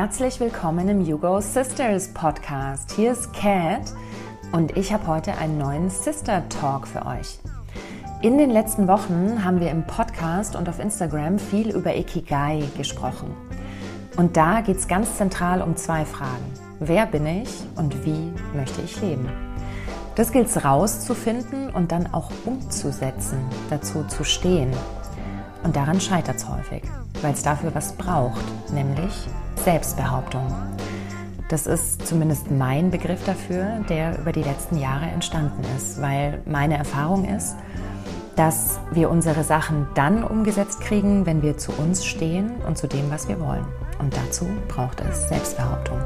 Herzlich willkommen im Hugo Sisters Podcast. Hier ist Kat und ich habe heute einen neuen Sister Talk für euch. In den letzten Wochen haben wir im Podcast und auf Instagram viel über Ikigai gesprochen. Und da geht es ganz zentral um zwei Fragen. Wer bin ich und wie möchte ich leben? Das gilt es rauszufinden und dann auch umzusetzen, dazu zu stehen. Und daran scheitert es häufig, weil es dafür was braucht, nämlich Selbstbehauptung. Das ist zumindest mein Begriff dafür, der über die letzten Jahre entstanden ist, weil meine Erfahrung ist, dass wir unsere Sachen dann umgesetzt kriegen, wenn wir zu uns stehen und zu dem, was wir wollen. Und dazu braucht es Selbstbehauptung.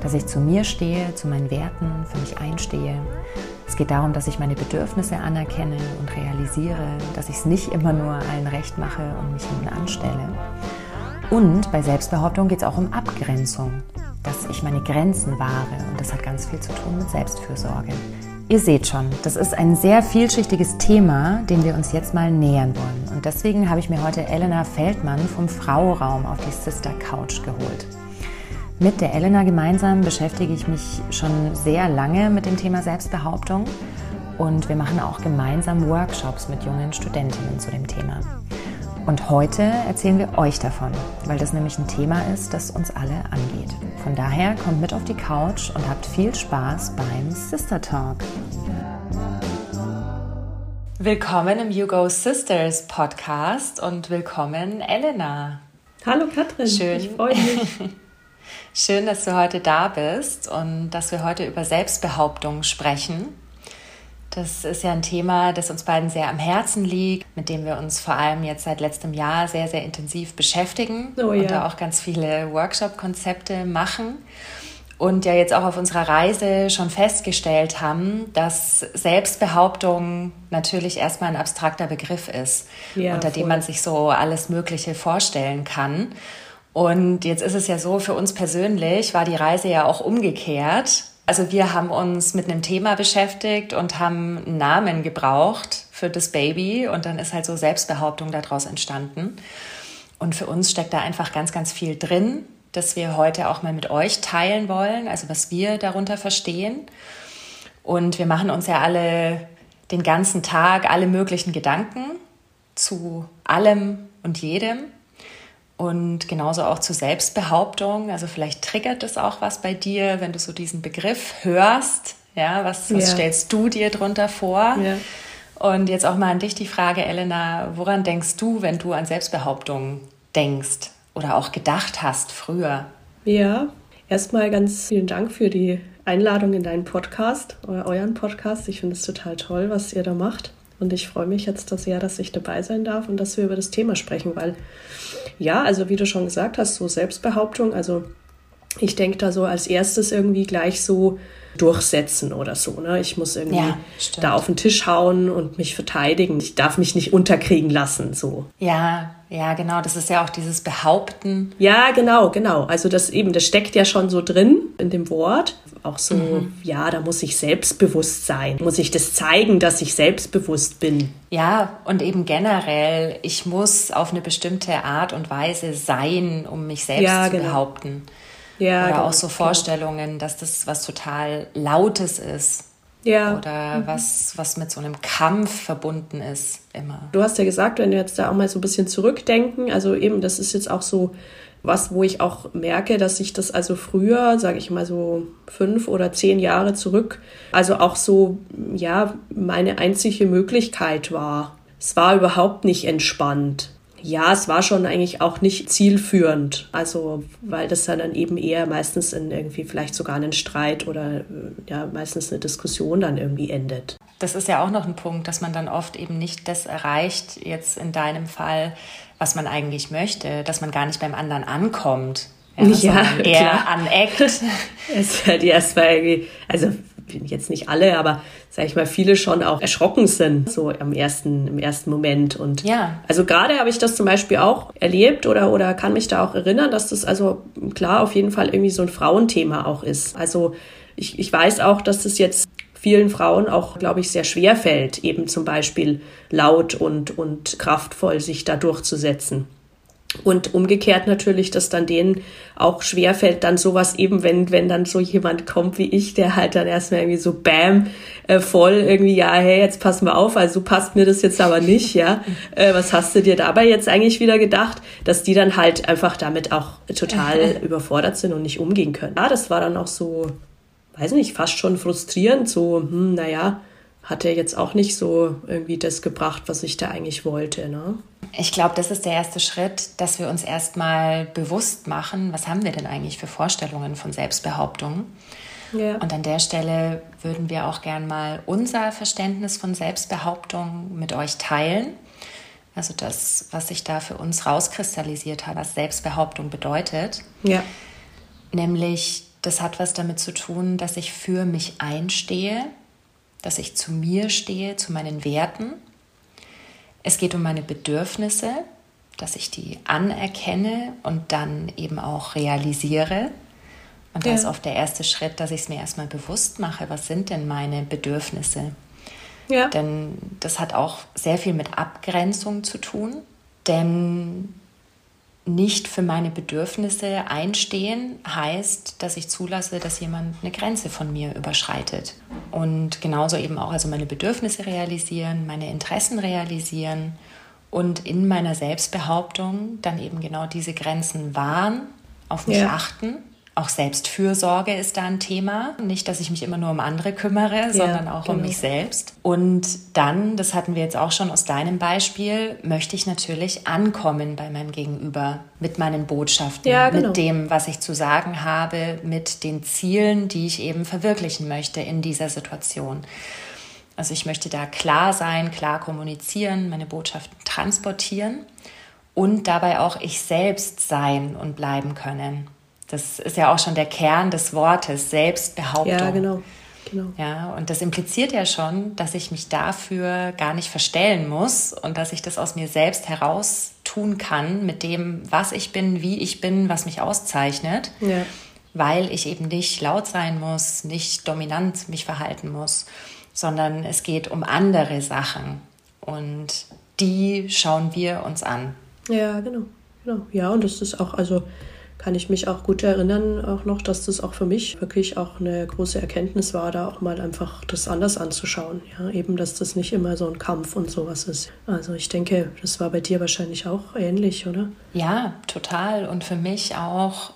Dass ich zu mir stehe, zu meinen Werten, für mich einstehe. Es geht darum, dass ich meine Bedürfnisse anerkenne und realisiere, dass ich es nicht immer nur allen recht mache und mich hinten anstelle. Und bei Selbstbehauptung geht es auch um Abgrenzung, dass ich meine Grenzen wahre und das hat ganz viel zu tun mit Selbstfürsorge. Ihr seht schon, das ist ein sehr vielschichtiges Thema, dem wir uns jetzt mal nähern wollen. Und deswegen habe ich mir heute Elena Feldmann vom Frauraum auf die Sister Couch geholt. Mit der Elena gemeinsam beschäftige ich mich schon sehr lange mit dem Thema Selbstbehauptung und wir machen auch gemeinsam Workshops mit jungen Studentinnen zu dem Thema. Und heute erzählen wir euch davon, weil das nämlich ein Thema ist, das uns alle angeht. Von daher kommt mit auf die Couch und habt viel Spaß beim Sister Talk. Willkommen im You Go Sisters Podcast und willkommen Elena. Hallo Katrin, Schön. ich freue mich. Schön, dass du heute da bist und dass wir heute über Selbstbehauptung sprechen. Das ist ja ein Thema, das uns beiden sehr am Herzen liegt, mit dem wir uns vor allem jetzt seit letztem Jahr sehr, sehr intensiv beschäftigen oh, ja. und da auch ganz viele Workshop-Konzepte machen. Und ja jetzt auch auf unserer Reise schon festgestellt haben, dass Selbstbehauptung natürlich erstmal ein abstrakter Begriff ist, ja, unter voll. dem man sich so alles Mögliche vorstellen kann. Und jetzt ist es ja so, für uns persönlich war die Reise ja auch umgekehrt. Also wir haben uns mit einem Thema beschäftigt und haben einen Namen gebraucht für das Baby und dann ist halt so Selbstbehauptung daraus entstanden. Und für uns steckt da einfach ganz, ganz viel drin, das wir heute auch mal mit euch teilen wollen, also was wir darunter verstehen. Und wir machen uns ja alle den ganzen Tag alle möglichen Gedanken zu allem und jedem und genauso auch zur Selbstbehauptung. Also vielleicht triggert es auch was bei dir, wenn du so diesen Begriff hörst. Ja, was, was ja. stellst du dir drunter vor? Ja. Und jetzt auch mal an dich die Frage, Elena, woran denkst du, wenn du an Selbstbehauptung denkst oder auch gedacht hast früher? Ja, erstmal ganz vielen Dank für die Einladung in deinen Podcast oder euren Podcast. Ich finde es total toll, was ihr da macht. Und ich freue mich jetzt sehr, dass ich dabei sein darf und dass wir über das Thema sprechen, weil ja, also wie du schon gesagt hast, so Selbstbehauptung, also ich denke da so als erstes irgendwie gleich so durchsetzen oder so. Ne? Ich muss irgendwie ja, da auf den Tisch hauen und mich verteidigen. Ich darf mich nicht unterkriegen lassen. So. Ja, ja, genau. Das ist ja auch dieses Behaupten. Ja, genau, genau. Also das eben, das steckt ja schon so drin in dem Wort. Auch so, mhm. ja, da muss ich selbstbewusst sein. Muss ich das zeigen, dass ich selbstbewusst bin. Ja, und eben generell, ich muss auf eine bestimmte Art und Weise sein, um mich selbst ja, zu genau. behaupten. Ja, Oder genau, auch so Vorstellungen, genau. dass das was total Lautes ist. Ja. Oder mhm. was, was mit so einem Kampf verbunden ist, immer. Du hast ja gesagt, wenn wir jetzt da auch mal so ein bisschen zurückdenken, also eben, das ist jetzt auch so was, wo ich auch merke, dass ich das also früher, sage ich mal so fünf oder zehn Jahre zurück, also auch so, ja, meine einzige Möglichkeit war. Es war überhaupt nicht entspannt. Ja, es war schon eigentlich auch nicht zielführend. Also, weil das dann eben eher meistens in irgendwie vielleicht sogar einen Streit oder ja, meistens eine Diskussion dann irgendwie endet. Das ist ja auch noch ein Punkt, dass man dann oft eben nicht das erreicht, jetzt in deinem Fall, was man eigentlich möchte, dass man gar nicht beim anderen ankommt. Ja, ja eher aneckt. Es halt erstmal irgendwie, also jetzt nicht alle, aber sag ich mal, viele schon auch erschrocken sind, so im ersten, im ersten Moment. Und ja. also gerade habe ich das zum Beispiel auch erlebt oder, oder kann mich da auch erinnern, dass das also klar auf jeden Fall irgendwie so ein Frauenthema auch ist. Also ich, ich weiß auch, dass das jetzt vielen Frauen auch, glaube ich, sehr schwer fällt, eben zum Beispiel laut und, und kraftvoll sich da durchzusetzen. Und umgekehrt natürlich, dass dann denen auch schwerfällt, dann sowas eben, wenn, wenn dann so jemand kommt wie ich, der halt dann erstmal irgendwie so bam, äh, voll irgendwie, ja, hey, jetzt pass mal auf, also passt mir das jetzt aber nicht, ja. Äh, was hast du dir dabei jetzt eigentlich wieder gedacht? Dass die dann halt einfach damit auch total überfordert sind und nicht umgehen können. Ja, das war dann auch so, weiß nicht, fast schon frustrierend, so, hm, naja, hat er jetzt auch nicht so irgendwie das gebracht, was ich da eigentlich wollte. Ne? Ich glaube, das ist der erste Schritt, dass wir uns erstmal bewusst machen, was haben wir denn eigentlich für Vorstellungen von Selbstbehauptung. Ja. Und an der Stelle würden wir auch gern mal unser Verständnis von Selbstbehauptung mit euch teilen. Also das, was sich da für uns rauskristallisiert hat, was Selbstbehauptung bedeutet. Ja. Nämlich, das hat was damit zu tun, dass ich für mich einstehe, dass ich zu mir stehe, zu meinen Werten. Es geht um meine Bedürfnisse, dass ich die anerkenne und dann eben auch realisiere. Und ja. da ist oft der erste Schritt, dass ich es mir erstmal bewusst mache, was sind denn meine Bedürfnisse? Ja. Denn das hat auch sehr viel mit Abgrenzung zu tun. Denn nicht für meine Bedürfnisse einstehen heißt, dass ich zulasse, dass jemand eine Grenze von mir überschreitet. Und genauso eben auch also meine Bedürfnisse realisieren, meine Interessen realisieren und in meiner Selbstbehauptung dann eben genau diese Grenzen wahren, auf mich ja. achten auch Selbstfürsorge ist da ein Thema. Nicht, dass ich mich immer nur um andere kümmere, ja, sondern auch genau. um mich selbst. Und dann, das hatten wir jetzt auch schon aus deinem Beispiel, möchte ich natürlich ankommen bei meinem Gegenüber mit meinen Botschaften, ja, genau. mit dem, was ich zu sagen habe, mit den Zielen, die ich eben verwirklichen möchte in dieser Situation. Also ich möchte da klar sein, klar kommunizieren, meine Botschaften transportieren und dabei auch ich selbst sein und bleiben können. Das ist ja auch schon der Kern des Wortes, Selbstbehauptung. Ja, genau. Genau. Ja, und das impliziert ja schon, dass ich mich dafür gar nicht verstellen muss und dass ich das aus mir selbst heraus tun kann mit dem, was ich bin, wie ich bin, was mich auszeichnet, ja. weil ich eben nicht laut sein muss, nicht dominant mich verhalten muss, sondern es geht um andere Sachen und die schauen wir uns an. Ja, genau. genau. Ja, und das ist auch, also kann ich mich auch gut erinnern, auch noch, dass das auch für mich wirklich auch eine große Erkenntnis war, da auch mal einfach das anders anzuschauen. Ja, eben, dass das nicht immer so ein Kampf und sowas ist. Also ich denke, das war bei dir wahrscheinlich auch ähnlich, oder? Ja, total. Und für mich auch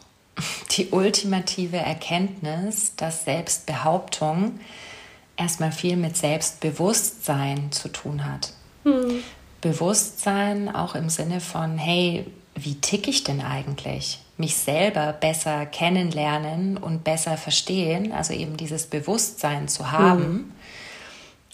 die ultimative Erkenntnis, dass Selbstbehauptung erstmal viel mit Selbstbewusstsein zu tun hat. Hm. Bewusstsein auch im Sinne von, hey, wie ticke ich denn eigentlich? Mich selber besser kennenlernen und besser verstehen, also eben dieses Bewusstsein zu haben. Mhm.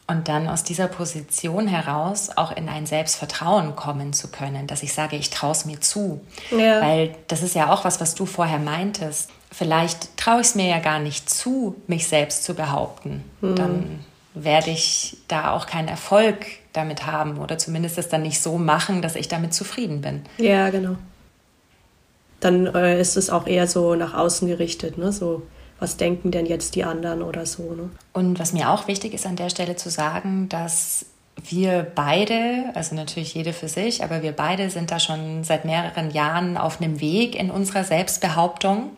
Und dann aus dieser Position heraus auch in ein Selbstvertrauen kommen zu können, dass ich sage, ich traue es mir zu. Ja. Weil das ist ja auch was, was du vorher meintest. Vielleicht traue ich es mir ja gar nicht zu, mich selbst zu behaupten. Mhm. Dann werde ich da auch keinen Erfolg damit haben oder zumindest es dann nicht so machen, dass ich damit zufrieden bin. Ja, genau dann äh, ist es auch eher so nach außen gerichtet, ne? So, was denken denn jetzt die anderen oder so. Ne? Und was mir auch wichtig ist an der Stelle zu sagen, dass wir beide, also natürlich jede für sich, aber wir beide sind da schon seit mehreren Jahren auf einem Weg in unserer Selbstbehauptung.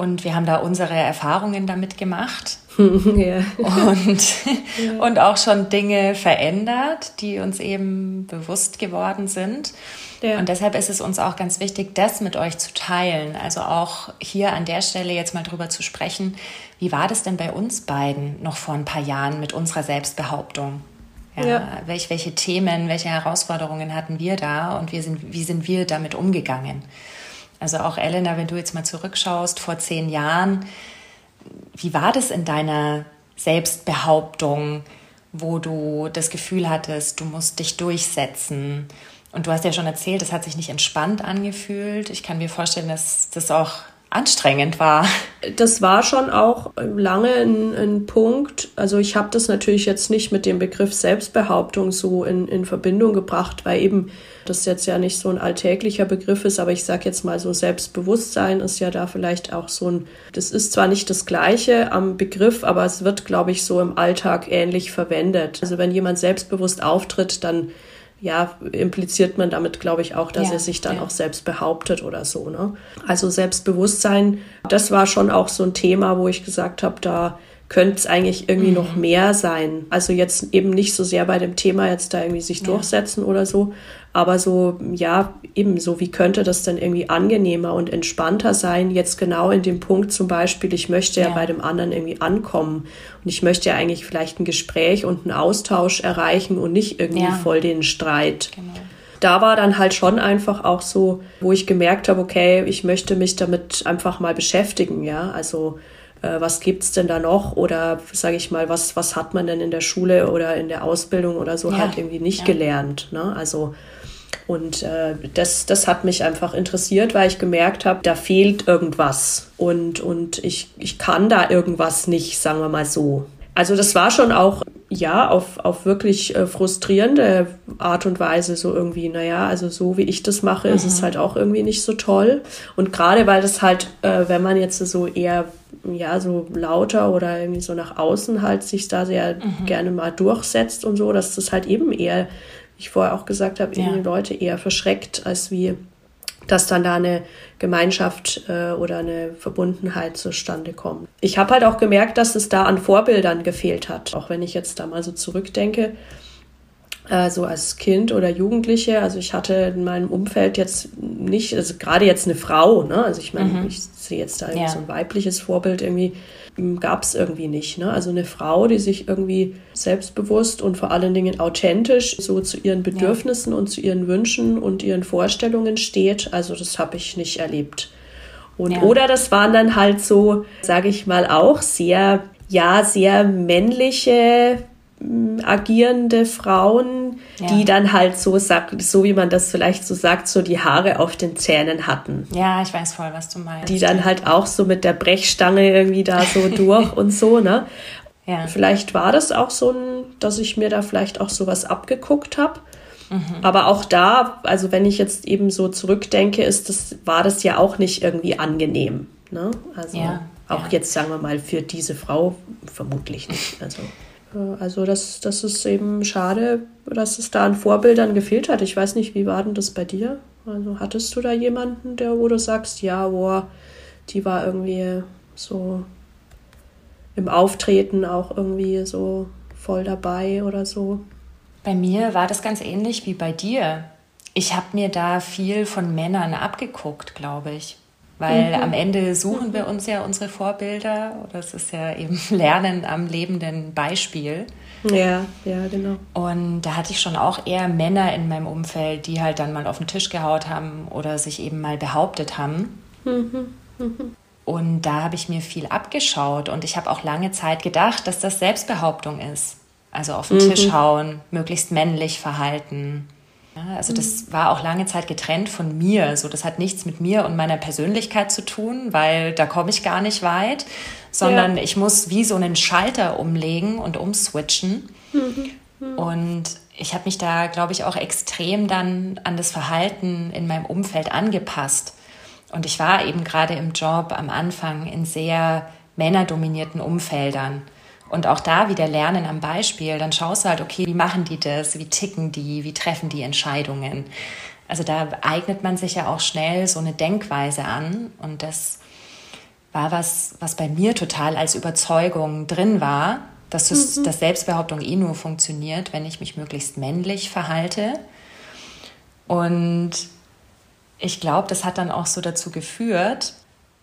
Und wir haben da unsere Erfahrungen damit gemacht ja. und, ja. und auch schon Dinge verändert, die uns eben bewusst geworden sind. Ja. Und deshalb ist es uns auch ganz wichtig, das mit euch zu teilen. Also auch hier an der Stelle jetzt mal drüber zu sprechen. Wie war das denn bei uns beiden noch vor ein paar Jahren mit unserer Selbstbehauptung? Ja, ja. Welch, welche Themen, welche Herausforderungen hatten wir da und wie sind, wie sind wir damit umgegangen? Also auch Elena, wenn du jetzt mal zurückschaust, vor zehn Jahren, wie war das in deiner Selbstbehauptung, wo du das Gefühl hattest, du musst dich durchsetzen? Und du hast ja schon erzählt, es hat sich nicht entspannt angefühlt. Ich kann mir vorstellen, dass das auch anstrengend war. Das war schon auch lange ein, ein Punkt. Also ich habe das natürlich jetzt nicht mit dem Begriff Selbstbehauptung so in, in Verbindung gebracht, weil eben das jetzt ja nicht so ein alltäglicher Begriff ist, aber ich sage jetzt mal so Selbstbewusstsein ist ja da vielleicht auch so ein, das ist zwar nicht das gleiche am Begriff, aber es wird, glaube ich, so im Alltag ähnlich verwendet. Also wenn jemand selbstbewusst auftritt, dann ja, impliziert man damit, glaube ich, auch, dass Ja, er sich dann ja. auch selbst behauptet oder so. Ne? Also Selbstbewusstsein, das war schon auch so ein Thema, wo ich gesagt habe, da könnte es eigentlich irgendwie noch mehr sein. Also jetzt eben nicht so sehr bei dem Thema jetzt da irgendwie sich durchsetzen oder so, aber so, ja, eben so, wie könnte das denn irgendwie angenehmer und entspannter sein, jetzt genau in dem Punkt zum Beispiel, ich möchte ja, Ja. bei dem anderen irgendwie ankommen und ich möchte ja eigentlich vielleicht ein Gespräch und einen Austausch erreichen und nicht irgendwie Ja. voll den Streit Genau. da war dann halt schon einfach auch so, wo ich gemerkt habe, okay, ich möchte mich damit einfach mal beschäftigen, ja. Also äh, was gibt's denn da noch? Oder sage ich mal, was, was hat man denn in der Schule oder in der Ausbildung oder so Ja. halt irgendwie nicht Ja. gelernt? Ne? Also und äh, das, das hat mich einfach interessiert, weil ich gemerkt habe, da fehlt irgendwas. Und, und ich, ich kann da irgendwas nicht, sagen wir mal so. Also das war schon auch, ja, auf, auf wirklich äh, frustrierende Art und Weise so irgendwie, naja, also so wie ich das mache, ist es halt auch irgendwie nicht so toll. Und gerade weil das halt, äh, wenn man jetzt so eher, ja, so lauter oder irgendwie so nach außen halt sich da sehr gerne mal durchsetzt und so, dass das halt eben eher, ich vorher auch gesagt habe, Ja. irgendwie Leute eher verschreckt, als wie dass dann da eine Gemeinschaft äh, oder eine Verbundenheit zustande kommt. Ich habe halt auch gemerkt, dass es da an Vorbildern gefehlt hat. Auch wenn ich jetzt da mal so zurückdenke, äh, so als Kind oder Jugendliche. Also ich hatte in meinem Umfeld jetzt nicht, also gerade jetzt eine Frau, ne? Also ich meine, ich sehe jetzt da Ja. so ein weibliches Vorbild irgendwie gab es irgendwie nicht. Ne? Also eine Frau, die sich irgendwie selbstbewusst und vor allen Dingen authentisch so zu ihren Bedürfnissen und zu ihren Wünschen und ihren Vorstellungen steht. Also das habe ich nicht erlebt. Und Ja. oder das waren dann halt so, sage ich mal, auch sehr, ja, sehr männliche agierende Frauen, Ja. die dann halt so sagt, so wie man das vielleicht so sagt, so die Haare auf den Zähnen hatten Ja, ich weiß voll, was du meinst. die dann halt auch so mit der Brechstange irgendwie da so durch und so, ne? Ja. Vielleicht war das auch so ein, dass ich mir da vielleicht auch sowas abgeguckt habe. Aber auch da, also wenn ich jetzt eben so zurückdenke, ist das, war das ja auch nicht irgendwie angenehm. Ne? Also Ja, auch ja. jetzt sagen wir mal für diese Frau vermutlich nicht. Also, also das, das ist eben schade, dass es da an Vorbildern gefehlt hat. Ich weiß nicht, wie war denn das bei dir? Also hattest du da jemanden, der, wo du sagst, ja, boah, die war irgendwie so im Auftreten auch irgendwie so voll dabei oder so? Bei mir war das ganz ähnlich wie bei dir. Ich habe mir da viel von Männern abgeguckt, glaube ich. Weil am Ende suchen wir uns ja unsere Vorbilder. Oder es ist ja eben Lernen am lebenden Beispiel. Ja, ja, genau. Und da hatte ich schon auch eher Männer in meinem Umfeld, die halt dann mal auf den Tisch gehaut haben oder sich eben mal behauptet haben. Und da habe ich mir viel abgeschaut und ich habe auch lange Zeit gedacht, dass das Selbstbehauptung ist. Also auf den Tisch hauen, möglichst männlich verhalten. Ja, also das war auch lange Zeit getrennt von mir. So, das hat nichts mit mir und meiner Persönlichkeit zu tun, weil da komme ich gar nicht weit, sondern ich muss wie so einen Schalter umlegen und umswitchen. Und ich habe mich da, glaube ich, auch extrem dann an das Verhalten in meinem Umfeld angepasst. Und ich war eben gerade im Job am Anfang in sehr männerdominierten Umfeldern. Und auch da wieder lernen am Beispiel. Dann schaust du halt, okay, wie machen die das? Wie ticken die? Wie treffen die Entscheidungen? Also da eignet man sich ja auch schnell so eine Denkweise an. Und das war was, was bei mir total als Überzeugung drin war, dass das, dass Selbstbehauptung eh nur funktioniert, wenn ich mich möglichst männlich verhalte. Und ich glaube, das hat dann auch so dazu geführt,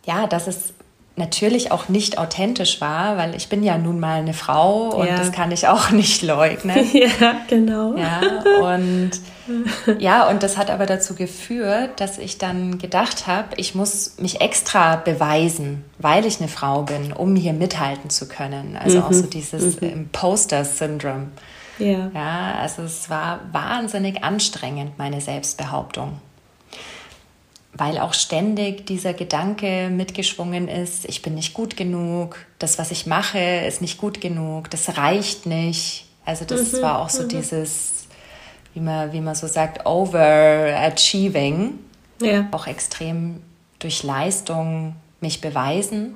ja, dass es natürlich auch nicht authentisch war, weil ich bin ja nun mal eine Frau und Ja. das kann ich auch nicht leugnen. Ja, genau. Ja, und ja, und das hat aber dazu geführt, dass ich dann gedacht habe, ich muss mich extra beweisen, weil ich eine Frau bin, um hier mithalten zu können. Also auch so dieses Imposter-Syndrom. Ja. Ja, also es war wahnsinnig anstrengend, meine Selbstbehauptung. Weil auch ständig dieser Gedanke mitgeschwungen ist, ich bin nicht gut genug, das, was ich mache, ist nicht gut genug, das reicht nicht. Also das war auch so dieses, wie man, wie man so sagt, overachieving. Ja. Auch extrem durch Leistung mich beweisen.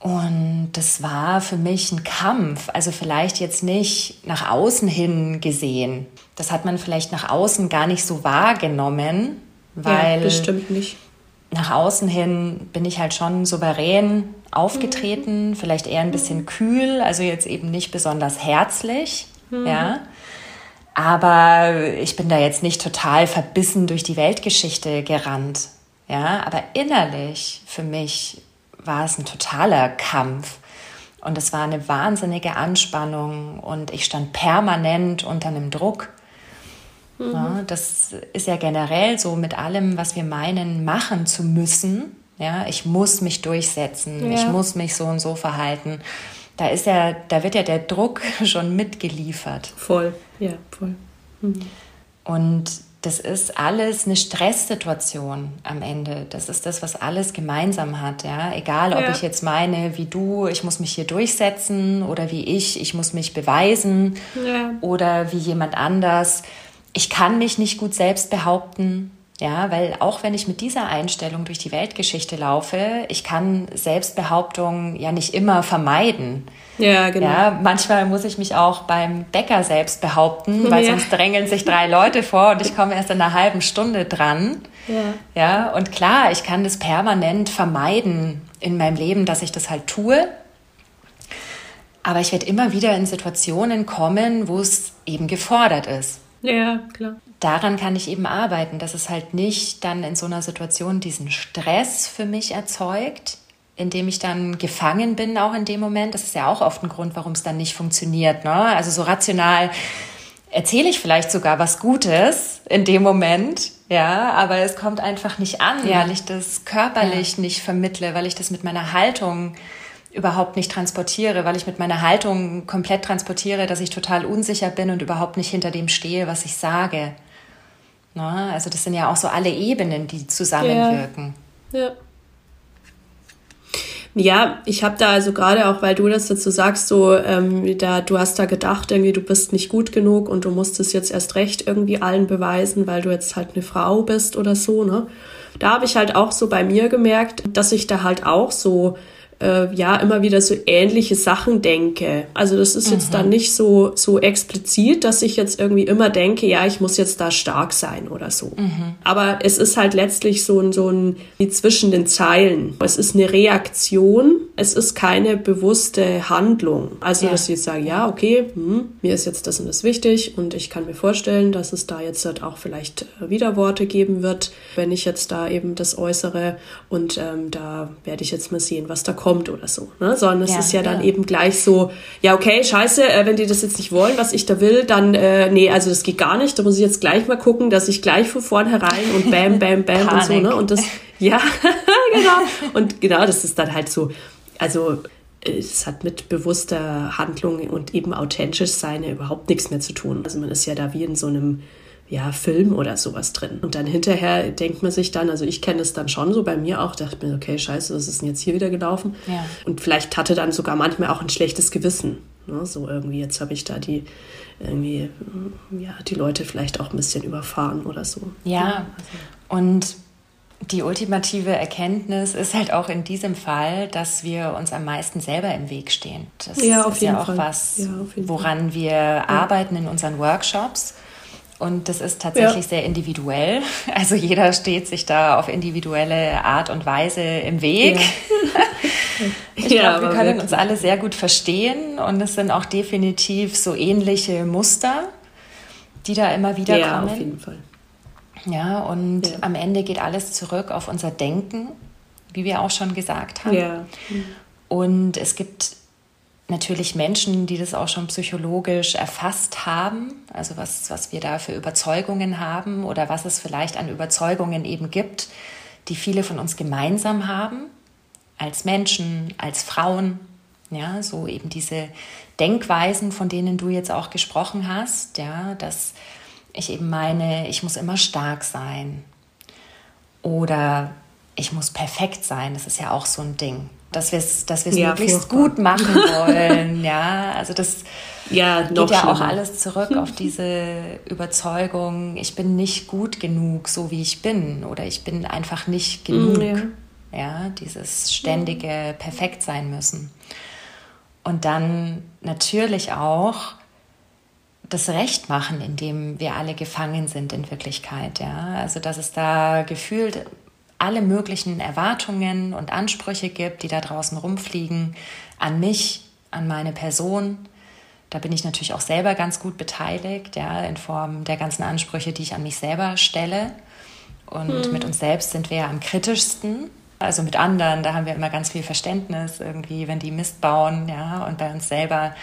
Und das war für mich ein Kampf. Also vielleicht jetzt nicht nach außen hin gesehen. Das hat man vielleicht nach außen gar nicht so wahrgenommen, weil. Ja, bestimmt nicht. Nach außen hin bin ich halt schon souverän aufgetreten, mhm. vielleicht eher ein bisschen kühl, also jetzt eben nicht besonders herzlich, mhm. ja. Aber ich bin da jetzt nicht total verbissen durch die Weltgeschichte gerannt. Ja, aber innerlich für mich war es ein totaler Kampf. Und es war eine wahnsinnige Anspannung und ich stand permanent unter einem Druck. Mhm. Ja, das ist ja generell so mit allem, was wir meinen, machen zu müssen. Ja, ich muss mich durchsetzen, ja. ich muss mich so und so verhalten da ist ja, da wird ja der Druck schon mitgeliefert. Voll, ja, voll. Mhm. Und das ist alles eine Stresssituation am Ende. Das ist das, was alles gemeinsam hat. Ja? Egal, ob ja. ich jetzt meine, wie du, ich muss mich hier durchsetzen oder wie ich, ich muss mich beweisen ja. oder wie jemand anders. Ich kann mich nicht gut selbst behaupten. Ja, weil auch wenn ich mit dieser Einstellung durch die Weltgeschichte laufe, ich kann Selbstbehauptung ja nicht immer vermeiden. Ja, genau. Ja, manchmal muss ich mich auch beim Bäcker selbst behaupten, weil ja. sonst drängeln sich drei Leute vor und ich komme erst in einer halben Stunde dran. Ja. ja, und klar, ich kann das permanent vermeiden in meinem Leben, dass ich das halt tue. Aber ich werde immer wieder in Situationen kommen, wo es eben gefordert ist. Ja, klar daran kann ich eben arbeiten, dass es halt nicht dann in so einer Situation diesen Stress für mich erzeugt, indem ich dann gefangen bin, auch in dem Moment. Das ist ja auch oft ein Grund, warum es dann nicht funktioniert. Ne? Also so rational erzähle ich vielleicht sogar was Gutes in dem Moment, ja, aber es kommt einfach nicht an, ja. weil ich das körperlich ja. nicht vermittle, weil ich das mit meiner Haltung überhaupt nicht transportiere, weil ich mit meiner Haltung komplett transportiere, dass ich total unsicher bin und überhaupt nicht hinter dem stehe, was ich sage. Na, also das sind ja auch so alle Ebenen, die zusammenwirken. Ja. ja. Ja, ich habe da also gerade auch, weil du das dazu sagst, so, ähm, da, du hast da gedacht, irgendwie, du bist nicht gut genug und du musst es jetzt erst recht irgendwie allen beweisen, weil du jetzt halt eine Frau bist oder so, ne? Da habe ich halt auch so bei mir gemerkt, dass ich da halt auch so äh, ja immer wieder so ähnliche Sachen denke. Also das ist mhm. jetzt dann nicht so so explizit, dass ich jetzt irgendwie immer denke, ja, ich muss jetzt da stark sein oder so. Mhm. Aber es ist halt letztlich so ein so ein wie zwischen den Zeilen. Es ist eine Reaktion. Es ist keine bewusste Handlung. Also ja. dass ich jetzt sage, ja, okay, hm, mir ist jetzt das und das wichtig und ich kann mir vorstellen, dass es da jetzt halt auch vielleicht äh, Widerworte geben wird, wenn ich jetzt da eben das äußere und ähm, da werde ich jetzt mal sehen, was da kommt kommt oder so, ne? sondern es ja, ist ja, ja, dann eben gleich so, ja okay, scheiße, äh, wenn die das jetzt nicht wollen, was ich da will, dann, äh, nee, also das geht gar nicht, da muss ich jetzt gleich mal gucken, dass ich gleich von vornherein und bam, bam, bam und so, ne? und das, ja, genau, und genau, das ist dann halt so, also es hat mit bewusster Handlung und eben authentisch sein überhaupt nichts mehr zu tun. Also man ist ja da wie in so einem ja, Film oder sowas drin. Und dann hinterher denkt man sich dann, also ich kenne es dann schon so bei mir auch, dachte mir, okay, scheiße, was ist denn jetzt hier wieder gelaufen? Ja. Und vielleicht hatte dann sogar manchmal auch ein schlechtes Gewissen. Ne? So irgendwie, jetzt habe ich da die irgendwie, ja, die Leute vielleicht auch ein bisschen überfahren oder so. Ja, und die ultimative Erkenntnis ist halt auch in diesem Fall, dass wir uns am meisten selber im Weg stehen. Das ja, ist ja auch Fall. was, ja, woran wir ja. arbeiten in unseren Workshops. Und das ist tatsächlich ja. sehr individuell. Also jeder steht sich da auf individuelle Art und Weise im Weg. Ja. ich ja, glaube, wir können wirklich. uns alle sehr gut verstehen und es sind auch definitiv so ähnliche Muster, die da immer wieder ja, kommen. Ja, auf jeden Fall. Ja, und am Ende geht alles zurück auf unser Denken, wie wir auch schon gesagt haben. Ja. Und es gibt natürlich Menschen, die das auch schon psychologisch erfasst haben, also was, was wir da für Überzeugungen haben oder was es vielleicht an Überzeugungen eben gibt, die viele von uns gemeinsam haben, als Menschen, als Frauen, ja, so eben diese Denkweisen, von denen du jetzt auch gesprochen hast, ja, dass ich eben meine, ich muss immer stark sein oder ich muss perfekt sein, das ist ja auch so ein Ding dass wir es dass ja, möglichst furchtbar. gut machen wollen. ja, also das ja, geht ja schlimmer. auch alles zurück auf diese Überzeugung, ich bin nicht gut genug, so wie ich bin, oder ich bin einfach nicht genug. Ja. ja, dieses ständige Perfekt sein müssen. Und dann natürlich auch das Recht machen, in dem wir alle gefangen sind in Wirklichkeit. Ja? Also dass es da gefühlt alle möglichen Erwartungen und Ansprüche gibt, die da draußen rumfliegen, an mich, an meine Person. Da bin ich natürlich auch selber ganz gut beteiligt, ja, in Form der ganzen Ansprüche, die ich an mich selber stelle. Und hm. mit uns selbst sind wir ja am kritischsten. Also mit anderen, da haben wir immer ganz viel Verständnis irgendwie, wenn die Mist bauen, ja, und bei uns selber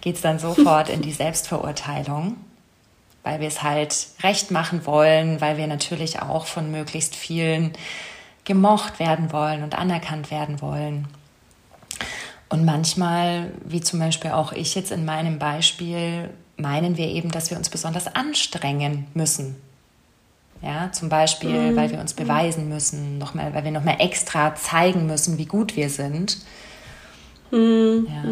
geht es dann sofort in die Selbstverurteilung, weil wir es halt recht machen wollen, weil wir natürlich auch von möglichst vielen gemocht werden wollen und anerkannt werden wollen. Und manchmal, wie zum Beispiel auch ich jetzt in meinem Beispiel, meinen wir eben, dass wir uns besonders anstrengen müssen. Ja, zum Beispiel, mhm. weil wir uns beweisen müssen, noch mal, weil wir noch mal extra zeigen müssen, wie gut wir sind. Mhm. Ja.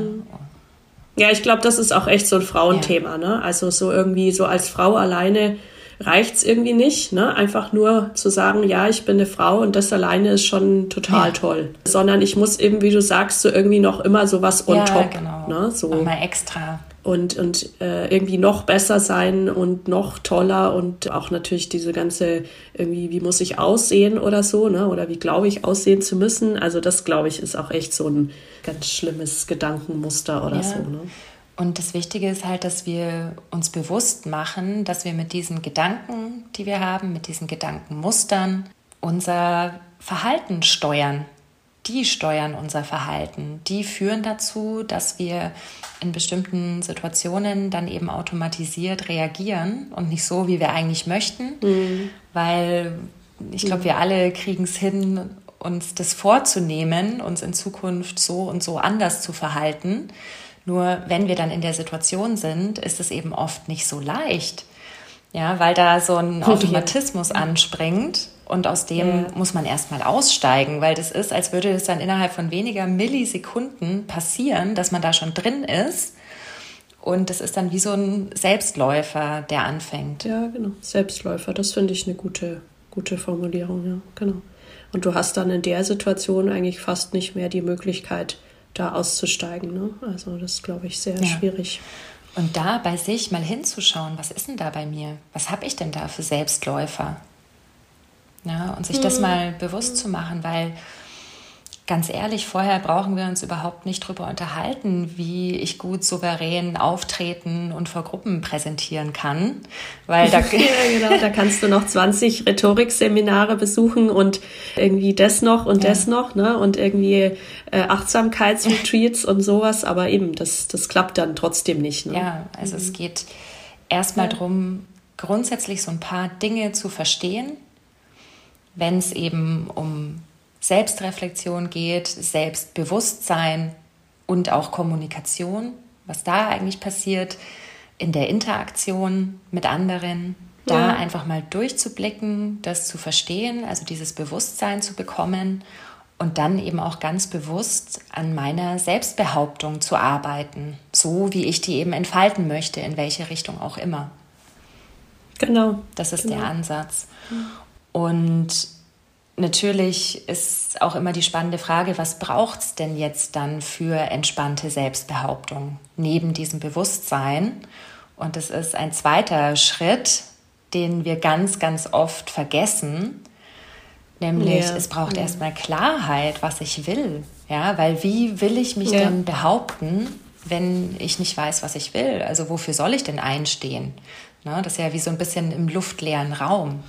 Ja, ich glaube, das ist auch echt so ein Frauenthema. Ja. Ne? Also so irgendwie so als Frau alleine reicht es irgendwie nicht. Ne? Einfach nur zu sagen, ja, ich bin eine Frau und das alleine ist schon total ja. toll. Sondern ich muss eben, wie du sagst, so irgendwie noch immer so was on ja, top. Genau. Ne? So. Nochmal extra und, und äh, irgendwie noch besser sein und noch toller und auch natürlich diese ganze irgendwie, wie muss ich aussehen oder so, ne? Oder wie glaube ich aussehen zu müssen. Also das glaube ich ist auch echt so ein ganz schlimmes Gedankenmuster oder ja. so. Ne? Und das Wichtige ist halt, dass wir uns bewusst machen, dass wir mit diesen Gedanken, die wir haben, mit diesen Gedankenmustern unser Verhalten steuern die steuern unser Verhalten. Die führen dazu, dass wir in bestimmten Situationen dann eben automatisiert reagieren und nicht so, wie wir eigentlich möchten, mhm. weil ich glaube, wir alle kriegen es hin, uns das vorzunehmen, uns in Zukunft so und so anders zu verhalten. Nur wenn wir dann in der Situation sind, ist es eben oft nicht so leicht. Ja, weil da so ein Automatismus anspringt und aus dem ja. muss man erstmal aussteigen, weil das ist, als würde es dann innerhalb von weniger Millisekunden passieren, dass man da schon drin ist. Und das ist dann wie so ein Selbstläufer, der anfängt. Ja, genau. Selbstläufer, das finde ich eine gute, gute Formulierung, ja, genau. Und du hast dann in der Situation eigentlich fast nicht mehr die Möglichkeit, da auszusteigen. Ne? Also das ist, glaube ich, sehr ja. schwierig. Und da bei sich mal hinzuschauen, was ist denn da bei mir? Was habe ich denn da für Selbstläufer? Ja, und sich mhm. das mal bewusst zu machen, weil ganz ehrlich, vorher brauchen wir uns überhaupt nicht darüber unterhalten, wie ich gut souverän auftreten und vor Gruppen präsentieren kann. Weil da, ja, genau, da kannst du noch 20 Rhetorikseminare besuchen und irgendwie das noch und ja. das noch, ne? Und irgendwie äh, Achtsamkeitsretreats und sowas, aber eben, das, das klappt dann trotzdem nicht. Ne? Ja, also mhm. es geht erstmal ja. darum, grundsätzlich so ein paar Dinge zu verstehen, wenn es eben um Selbstreflexion geht, Selbstbewusstsein und auch Kommunikation, was da eigentlich passiert in der Interaktion mit anderen, da ja. einfach mal durchzublicken, das zu verstehen, also dieses Bewusstsein zu bekommen und dann eben auch ganz bewusst an meiner Selbstbehauptung zu arbeiten, so wie ich die eben entfalten möchte, in welche Richtung auch immer. Genau. Das ist genau. der Ansatz. Und natürlich ist auch immer die spannende Frage, was braucht es denn jetzt dann für entspannte Selbstbehauptung neben diesem Bewusstsein? Und das ist ein zweiter Schritt, den wir ganz, ganz oft vergessen, nämlich ja. es braucht ja. erstmal Klarheit, was ich will. Ja, weil wie will ich mich ja. denn behaupten, wenn ich nicht weiß, was ich will? Also wofür soll ich denn einstehen? Ne? Das ist ja wie so ein bisschen im luftleeren Raum.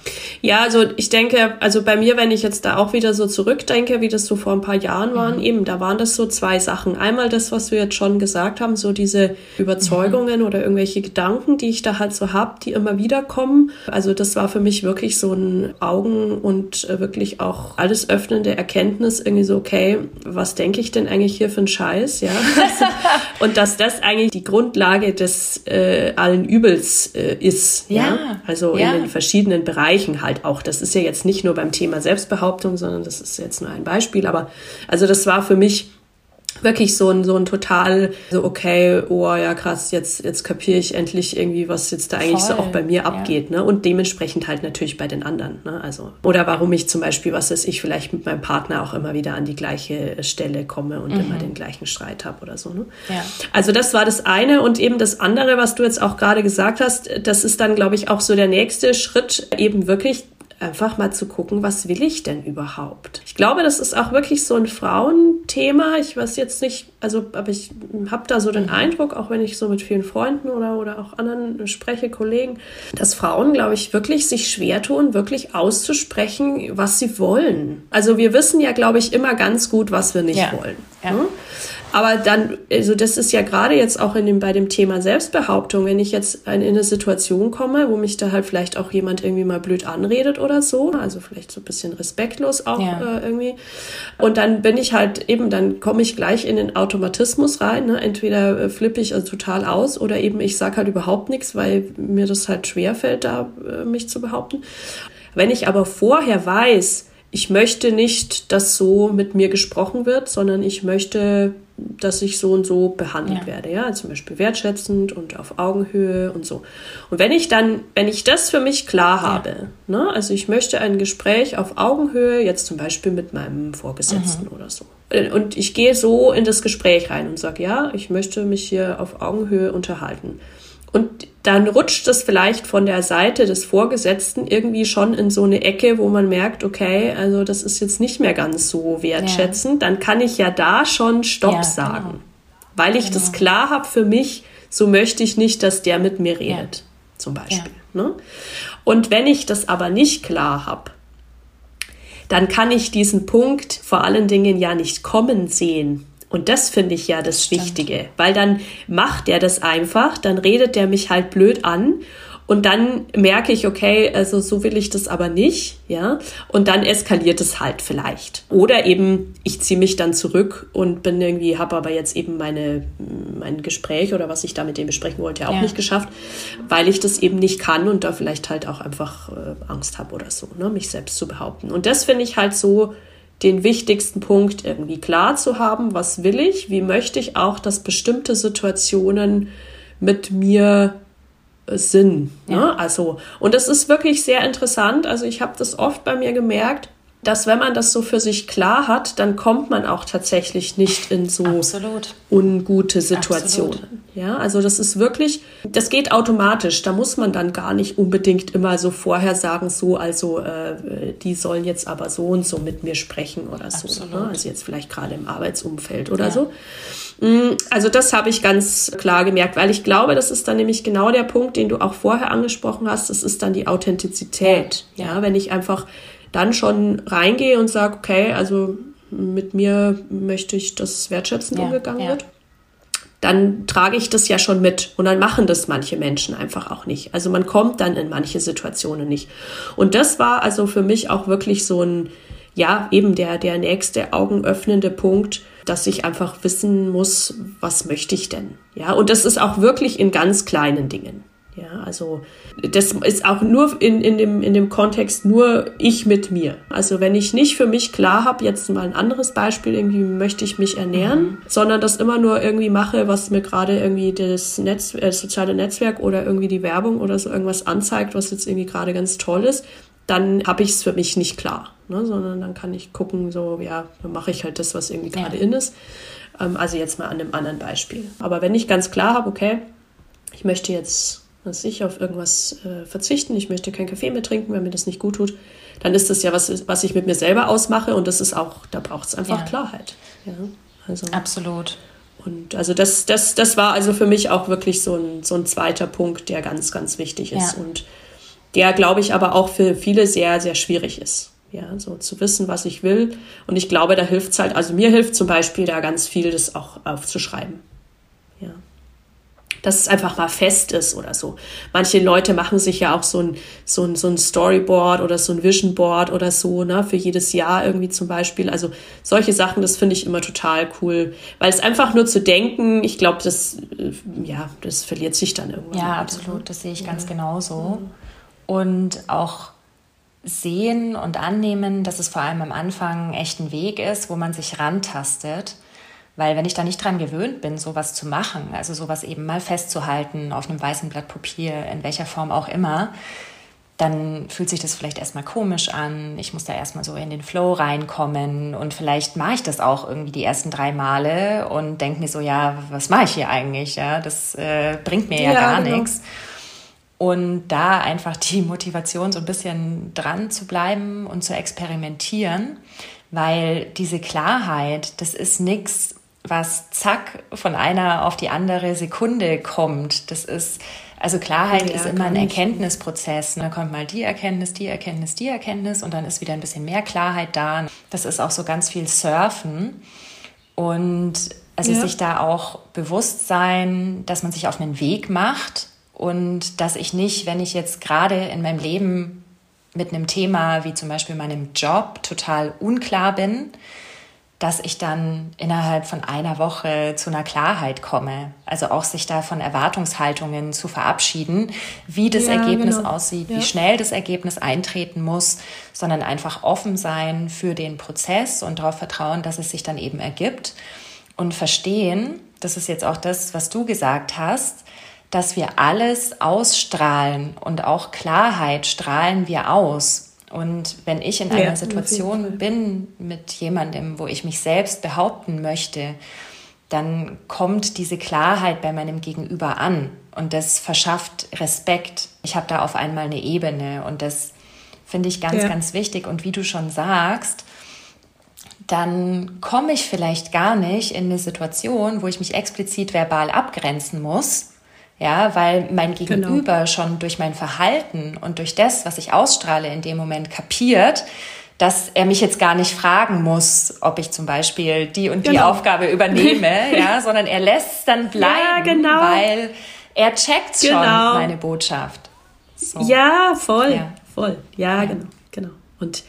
Ja, also ich denke, also bei mir, wenn ich jetzt da auch wieder so zurückdenke, wie das so vor ein paar Jahren waren, mhm. eben, da waren das so zwei Sachen. Einmal das, was wir jetzt schon gesagt haben, so diese Überzeugungen mhm. oder irgendwelche Gedanken, die ich da halt so habe, die immer wieder kommen. Also das war für mich wirklich so ein Augen und äh, wirklich auch alles öffnende Erkenntnis, irgendwie so, okay, was denke ich denn eigentlich hier für einen Scheiß, ja? und dass das eigentlich die Grundlage des äh, allen Übels äh, ist. Ja. ja? Also ja. in den verschiedenen Bereichen halt auch. Das ist ja jetzt nicht nur beim Thema Selbstbehauptung, sondern das ist jetzt nur ein Beispiel. Aber also das war für mich wirklich so ein, so ein total, so okay, oh ja krass, jetzt, jetzt kapiere ich endlich irgendwie, was jetzt da eigentlich Voll. so auch bei mir abgeht, ja. ne? Und dementsprechend halt natürlich bei den anderen, ne? Also, oder warum ich zum Beispiel, was weiß ich, vielleicht mit meinem Partner auch immer wieder an die gleiche Stelle komme und mhm. immer den gleichen Streit habe oder so, ne? Ja. Also das war das eine und eben das andere, was du jetzt auch gerade gesagt hast, das ist dann, glaube ich, auch so der nächste Schritt, eben wirklich einfach mal zu gucken, was will ich denn überhaupt? Ich glaube, das ist auch wirklich so ein Frauenthema. Ich weiß jetzt nicht, also, aber ich habe da so den Eindruck, auch wenn ich so mit vielen Freunden oder, oder auch anderen spreche, Kollegen, dass Frauen, glaube ich, wirklich sich schwer tun, wirklich auszusprechen, was sie wollen. Also wir wissen ja, glaube ich, immer ganz gut, was wir nicht ja. wollen. Ja. Ne? Aber dann, also das ist ja gerade jetzt auch in dem, bei dem Thema Selbstbehauptung, wenn ich jetzt in eine Situation komme, wo mich da halt vielleicht auch jemand irgendwie mal blöd anredet oder so, also vielleicht so ein bisschen respektlos auch ja. äh, irgendwie. Und dann bin ich halt eben, dann komme ich gleich in den Automatismus rein. Ne? Entweder äh, flippe ich also total aus oder eben ich sage halt überhaupt nichts, weil mir das halt schwerfällt, da äh, mich zu behaupten. Wenn ich aber vorher weiß, ich möchte nicht, dass so mit mir gesprochen wird, sondern ich möchte dass ich so und so behandelt ja. werde, ja, zum Beispiel wertschätzend und auf Augenhöhe und so. Und wenn ich dann, wenn ich das für mich klar habe, ja. ne, also ich möchte ein Gespräch auf Augenhöhe, jetzt zum Beispiel mit meinem Vorgesetzten mhm. oder so, und ich gehe so in das Gespräch rein und sage, ja, ich möchte mich hier auf Augenhöhe unterhalten. Und dann rutscht es vielleicht von der Seite des Vorgesetzten irgendwie schon in so eine Ecke, wo man merkt, okay, also das ist jetzt nicht mehr ganz so wertschätzend. Ja. Dann kann ich ja da schon Stopp ja, sagen, genau. weil ich genau. das klar habe für mich. So möchte ich nicht, dass der mit mir redet, ja. zum Beispiel. Ne? Und wenn ich das aber nicht klar habe, dann kann ich diesen Punkt vor allen Dingen ja nicht kommen sehen. Und das finde ich ja das Stimmt. Wichtige, weil dann macht er das einfach, dann redet er mich halt blöd an und dann merke ich, okay, also so will ich das aber nicht, ja. Und dann eskaliert es halt vielleicht. Oder eben, ich ziehe mich dann zurück und bin irgendwie, habe aber jetzt eben meine, mein Gespräch oder was ich da mit dem besprechen wollte, auch ja. nicht geschafft, weil ich das eben nicht kann und da vielleicht halt auch einfach äh, Angst habe oder so, ne, mich selbst zu behaupten. Und das finde ich halt so den wichtigsten Punkt irgendwie klar zu haben, was will ich, wie möchte ich auch, dass bestimmte Situationen mit mir äh, sind. Ne? Ja. Also, und das ist wirklich sehr interessant. Also ich habe das oft bei mir gemerkt, dass wenn man das so für sich klar hat, dann kommt man auch tatsächlich nicht in so Absolut. ungute Situationen. Absolut. Ja, also das ist wirklich, das geht automatisch. Da muss man dann gar nicht unbedingt immer so vorher sagen, so, also äh, die sollen jetzt aber so und so mit mir sprechen oder so. Ne? Also jetzt vielleicht gerade im Arbeitsumfeld oder ja. so. Mm, also das habe ich ganz klar gemerkt, weil ich glaube, das ist dann nämlich genau der Punkt, den du auch vorher angesprochen hast. Das ist dann die Authentizität. Ja, ja wenn ich einfach dann schon reingehe und sage, okay, also mit mir möchte ich, dass wertschätzend ja, umgegangen ja. wird, dann trage ich das ja schon mit. Und dann machen das manche Menschen einfach auch nicht. Also man kommt dann in manche Situationen nicht. Und das war also für mich auch wirklich so ein, ja, eben der, der nächste augenöffnende Punkt, dass ich einfach wissen muss, was möchte ich denn? Ja, und das ist auch wirklich in ganz kleinen Dingen. Ja, also das ist auch nur in, in, dem, in dem Kontext nur ich mit mir. Also wenn ich nicht für mich klar habe, jetzt mal ein anderes Beispiel, irgendwie möchte ich mich ernähren, mhm. sondern das immer nur irgendwie mache, was mir gerade irgendwie das, Netz, äh, das soziale Netzwerk oder irgendwie die Werbung oder so irgendwas anzeigt, was jetzt irgendwie gerade ganz toll ist, dann habe ich es für mich nicht klar. Ne? Sondern dann kann ich gucken, so, ja, dann mache ich halt das, was irgendwie gerade ja. in ist. Ähm, also jetzt mal an einem anderen Beispiel. Aber wenn ich ganz klar habe, okay, ich möchte jetzt was ich auf irgendwas äh, verzichten, ich möchte keinen Kaffee mehr trinken, wenn mir das nicht gut tut, dann ist das ja was, was ich mit mir selber ausmache und das ist auch, da braucht es einfach ja. Klarheit. Ja, also, Absolut. Und also das, das, das war also für mich auch wirklich so ein, so ein zweiter Punkt, der ganz, ganz wichtig ist ja. und der, glaube ich, aber auch für viele sehr, sehr schwierig ist. Ja, so zu wissen, was ich will. Und ich glaube, da hilft es halt, also mir hilft zum Beispiel da ganz viel, das auch aufzuschreiben. Ja dass es einfach mal fest ist oder so. Manche Leute machen sich ja auch so ein, so ein, so ein Storyboard oder so ein Vision Board oder so, ne, für jedes Jahr irgendwie zum Beispiel. Also solche Sachen, das finde ich immer total cool, weil es einfach nur zu denken, ich glaube, das, äh, ja, das verliert sich dann irgendwann. Ja, absolut, das sehe ich ganz genauso. Und auch sehen und annehmen, dass es vor allem am Anfang echt ein Weg ist, wo man sich rantastet Weil wenn ich da nicht dran gewöhnt bin, sowas zu machen, also sowas eben mal festzuhalten auf einem weißen Blatt Papier, in welcher Form auch immer, dann fühlt sich das vielleicht erstmal komisch an. Ich muss da erstmal so in den Flow reinkommen und vielleicht mache ich das auch irgendwie die ersten drei Male und denke mir so, ja, was mache ich hier eigentlich? Ja, das äh, bringt mir ja, ja gar genau. nichts. Und da einfach die Motivation so ein bisschen dran zu bleiben und zu experimentieren, weil diese Klarheit, das ist nichts, was zack von einer auf die andere Sekunde kommt. Das ist also Klarheit ja, ist immer ein Erkenntnisprozess. Da kommt mal die Erkenntnis, die Erkenntnis, die Erkenntnis und dann ist wieder ein bisschen mehr Klarheit da. Das ist auch so ganz viel Surfen und also ja. sich da auch bewusst sein, dass man sich auf einen Weg macht und dass ich nicht, wenn ich jetzt gerade in meinem Leben mit einem Thema wie zum Beispiel meinem Job total unklar bin, dass ich dann innerhalb von einer Woche zu einer Klarheit komme. Also auch sich da von Erwartungshaltungen zu verabschieden, wie das ja, Ergebnis genau. aussieht, ja. wie schnell das Ergebnis eintreten muss, sondern einfach offen sein für den Prozess und darauf vertrauen, dass es sich dann eben ergibt und verstehen, das ist jetzt auch das, was du gesagt hast, dass wir alles ausstrahlen und auch Klarheit strahlen wir aus. Und wenn ich in einer ja, Situation bin mit jemandem, wo ich mich selbst behaupten möchte, dann kommt diese Klarheit bei meinem Gegenüber an und das verschafft Respekt. Ich habe da auf einmal eine Ebene und das finde ich ganz, ja. ganz wichtig. Und wie du schon sagst, dann komme ich vielleicht gar nicht in eine Situation, wo ich mich explizit verbal abgrenzen muss, ja, weil mein genau. Gegenüber genau. schon durch mein Verhalten und durch das, was ich ausstrahle, in dem Moment kapiert, dass er mich jetzt gar nicht fragen muss, ob ich zum Beispiel die und die genau. Aufgabe übernehme, ja, sondern er lässt es dann bleiben, ja, genau. weil er checkt schon genau. meine Botschaft. So. Ja, voll, ja. voll. Ja, ja, genau, genau. Und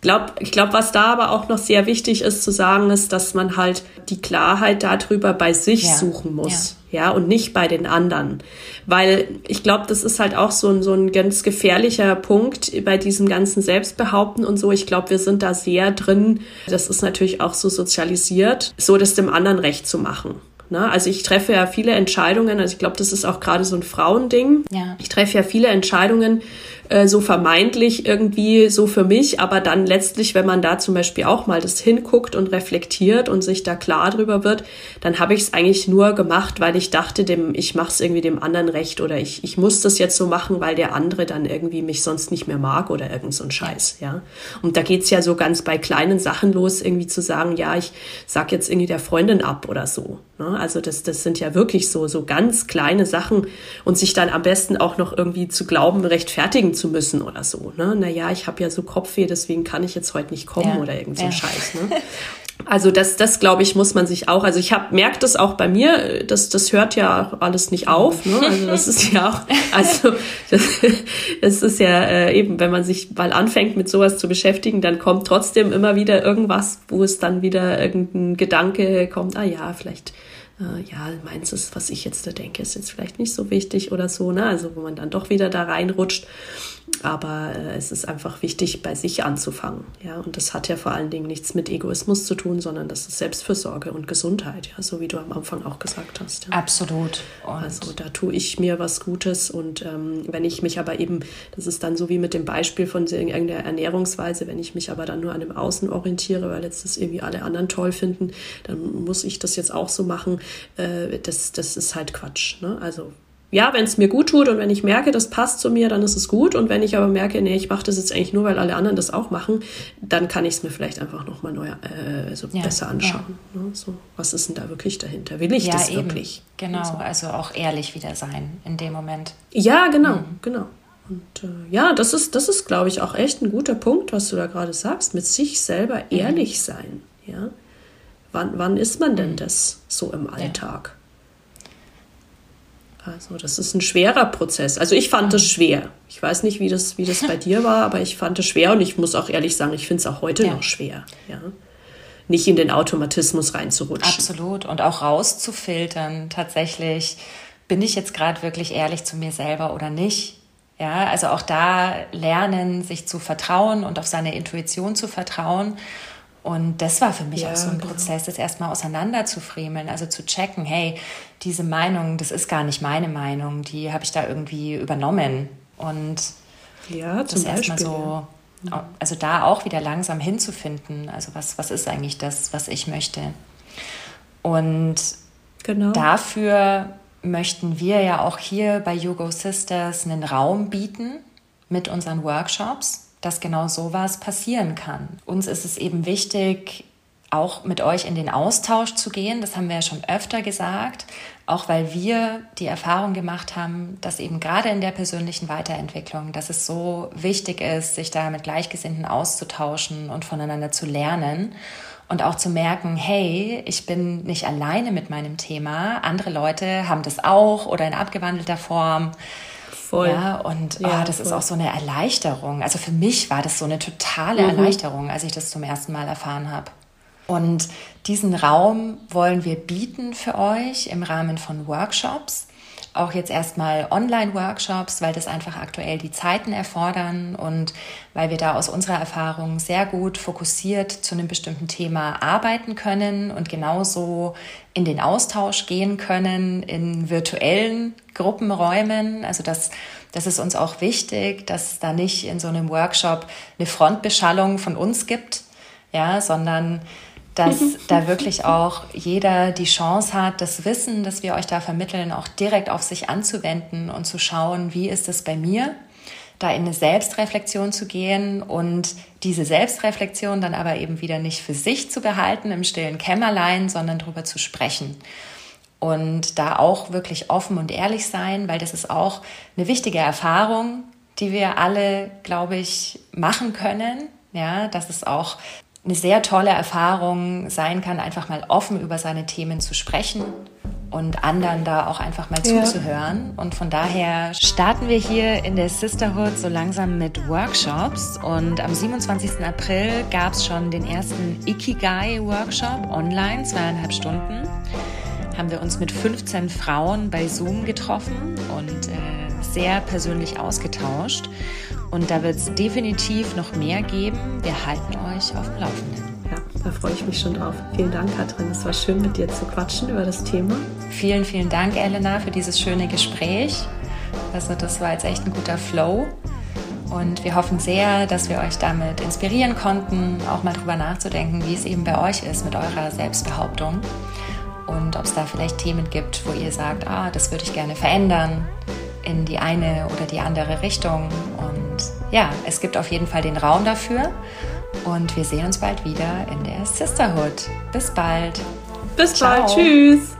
glaube, ich glaub, was da aber auch noch sehr wichtig ist zu sagen, ist, dass man halt die Klarheit darüber bei sich ja. suchen muss. Ja. ja. und nicht bei den anderen. Weil ich glaube, das ist halt auch so ein, so ein ganz gefährlicher Punkt bei diesem ganzen Selbstbehaupten und so. Ich glaube, wir sind da sehr drin. Das ist natürlich auch so sozialisiert, so das dem anderen recht zu machen. Ne? Also ich treffe ja viele Entscheidungen, also ich glaube, das ist auch gerade so ein Frauending. Ja. Ich treffe ja viele Entscheidungen äh, so vermeintlich irgendwie so für mich, aber dann letztlich, wenn man da zum Beispiel auch mal das hinguckt und reflektiert und sich da klar drüber wird, dann habe ich es eigentlich nur gemacht, weil ich dachte, dem, ich mache es irgendwie dem anderen recht oder ich, ich muss das jetzt so machen, weil der andere dann irgendwie mich sonst nicht mehr mag oder irgend so ein Scheiß, ja. Und da geht's ja so ganz bei kleinen Sachen los, irgendwie zu sagen, ja, ich sag jetzt irgendwie der Freundin ab oder so. Ne? Also das, das sind ja wirklich so, so ganz kleine Sachen und sich dann am besten auch noch irgendwie zu glauben, rechtfertigen zu müssen oder so. Ne? Naja, ich habe ja so Kopfweh, deswegen kann ich jetzt heute nicht kommen ja. oder irgend so ja. Scheiß. Ne? Also das, das glaube ich, muss man sich auch. Also ich habe merkt das auch bei mir. Das, das hört ja alles nicht auf. Ne? Also das ist ja auch. Also das, das ist ja äh, eben, wenn man sich mal anfängt mit sowas zu beschäftigen, dann kommt trotzdem immer wieder irgendwas, wo es dann wieder irgendein Gedanke kommt. Ah ja, vielleicht äh, ja, meins ist, was ich jetzt da denke, ist jetzt vielleicht nicht so wichtig oder so, ne? Also wo man dann doch wieder da reinrutscht. Aber äh, es ist einfach wichtig, bei sich anzufangen. Ja, und das hat ja vor allen Dingen nichts mit Egoismus zu tun, sondern das ist Selbstfürsorge und Gesundheit, ja, so wie du am Anfang auch gesagt hast. Ja. Absolut. Und also da tue ich mir was Gutes und ähm, wenn ich mich aber eben, das ist dann so wie mit dem Beispiel von irgendeiner Ernährungsweise, wenn ich mich aber dann nur an dem Außen orientiere, weil jetzt das irgendwie alle anderen toll finden, dann muss ich das jetzt auch so machen. Äh, das, das ist halt Quatsch. Ne? Also ja, wenn es mir gut tut und wenn ich merke, das passt zu mir, dann ist es gut. Und wenn ich aber merke, nee, ich mache das jetzt eigentlich nur, weil alle anderen das auch machen, dann kann ich es mir vielleicht einfach nochmal neu äh, so ja, besser anschauen. Ja. Ne? So, was ist denn da wirklich dahinter? Will ich ja, das eben. wirklich? Genau, so. also auch ehrlich wieder sein in dem Moment. Ja, genau, mhm. genau. Und äh, ja, das ist, das ist, glaube ich, auch echt ein guter Punkt, was du da gerade sagst, mit sich selber mhm. ehrlich sein. Ja? Wann, wann ist man denn mhm. das so im Alltag? Also das ist ein schwerer Prozess. Also ich fand es schwer. Ich weiß nicht, wie das, wie das bei dir war, aber ich fand es schwer und ich muss auch ehrlich sagen, ich finde es auch heute ja. noch schwer. Ja. Nicht in den Automatismus reinzurutschen. Absolut. Und auch rauszufiltern, tatsächlich, bin ich jetzt gerade wirklich ehrlich zu mir selber oder nicht? Ja, also auch da lernen, sich zu vertrauen und auf seine Intuition zu vertrauen Und das war für mich ja, auch so ein genau. Prozess, das erstmal auseinander zu fremeln, also zu checken, hey, diese Meinung, das ist gar nicht meine Meinung, die habe ich da irgendwie übernommen. Und ja, das erstmal so, also da auch wieder langsam hinzufinden, also was, was ist eigentlich das, was ich möchte. Und genau. dafür möchten wir ja auch hier bei Yogo Sisters einen Raum bieten mit unseren Workshops, dass genau sowas passieren kann. Uns ist es eben wichtig, auch mit euch in den Austausch zu gehen. Das haben wir ja schon öfter gesagt, auch weil wir die Erfahrung gemacht haben, dass eben gerade in der persönlichen Weiterentwicklung, dass es so wichtig ist, sich da mit Gleichgesinnten auszutauschen und voneinander zu lernen und auch zu merken, hey, ich bin nicht alleine mit meinem Thema, andere Leute haben das auch oder in abgewandelter Form. Voll. Ja, und ja, oh, das voll. ist auch so eine Erleichterung. Also für mich war das so eine totale mhm. Erleichterung, als ich das zum ersten Mal erfahren habe. Und diesen Raum wollen wir bieten für euch im Rahmen von Workshops. Auch jetzt erstmal Online-Workshops, weil das einfach aktuell die Zeiten erfordern und weil wir da aus unserer Erfahrung sehr gut fokussiert zu einem bestimmten Thema arbeiten können und genauso in den Austausch gehen können in virtuellen Gruppenräumen. Also das, das ist uns auch wichtig, dass es da nicht in so einem Workshop eine Frontbeschallung von uns gibt, ja, sondern dass da wirklich auch jeder die Chance hat, das Wissen, das wir euch da vermitteln, auch direkt auf sich anzuwenden und zu schauen, wie ist es bei mir, da in eine Selbstreflexion zu gehen und diese Selbstreflexion dann aber eben wieder nicht für sich zu behalten im stillen Kämmerlein, sondern darüber zu sprechen und da auch wirklich offen und ehrlich sein, weil das ist auch eine wichtige Erfahrung, die wir alle, glaube ich, machen können. Ja, dass es auch eine sehr tolle Erfahrung sein kann, einfach mal offen über seine Themen zu sprechen und anderen da auch einfach mal ja. zuzuhören. Und von daher starten wir hier in der Sisterhood so langsam mit Workshops. Und am 27. April gab es schon den ersten Ikigai-Workshop online, zweieinhalb Stunden haben wir uns mit 15 Frauen bei Zoom getroffen und äh, sehr persönlich ausgetauscht. Und da wird es definitiv noch mehr geben. Wir halten euch auf dem Laufenden. Ja, da freue ich mich schon drauf. Vielen Dank, Katrin. Es war schön, mit dir zu quatschen über das Thema. Vielen, vielen Dank, Elena, für dieses schöne Gespräch. Also, das war jetzt echt ein guter Flow. Und wir hoffen sehr, dass wir euch damit inspirieren konnten, auch mal drüber nachzudenken, wie es eben bei euch ist mit eurer Selbstbehauptung und ob es da vielleicht Themen gibt, wo ihr sagt, ah, das würde ich gerne verändern in die eine oder die andere Richtung. Und ja, es gibt auf jeden Fall den Raum dafür. Und wir sehen uns bald wieder in der Sisterhood. Bis bald. Bis Ciao. bald. Tschüss.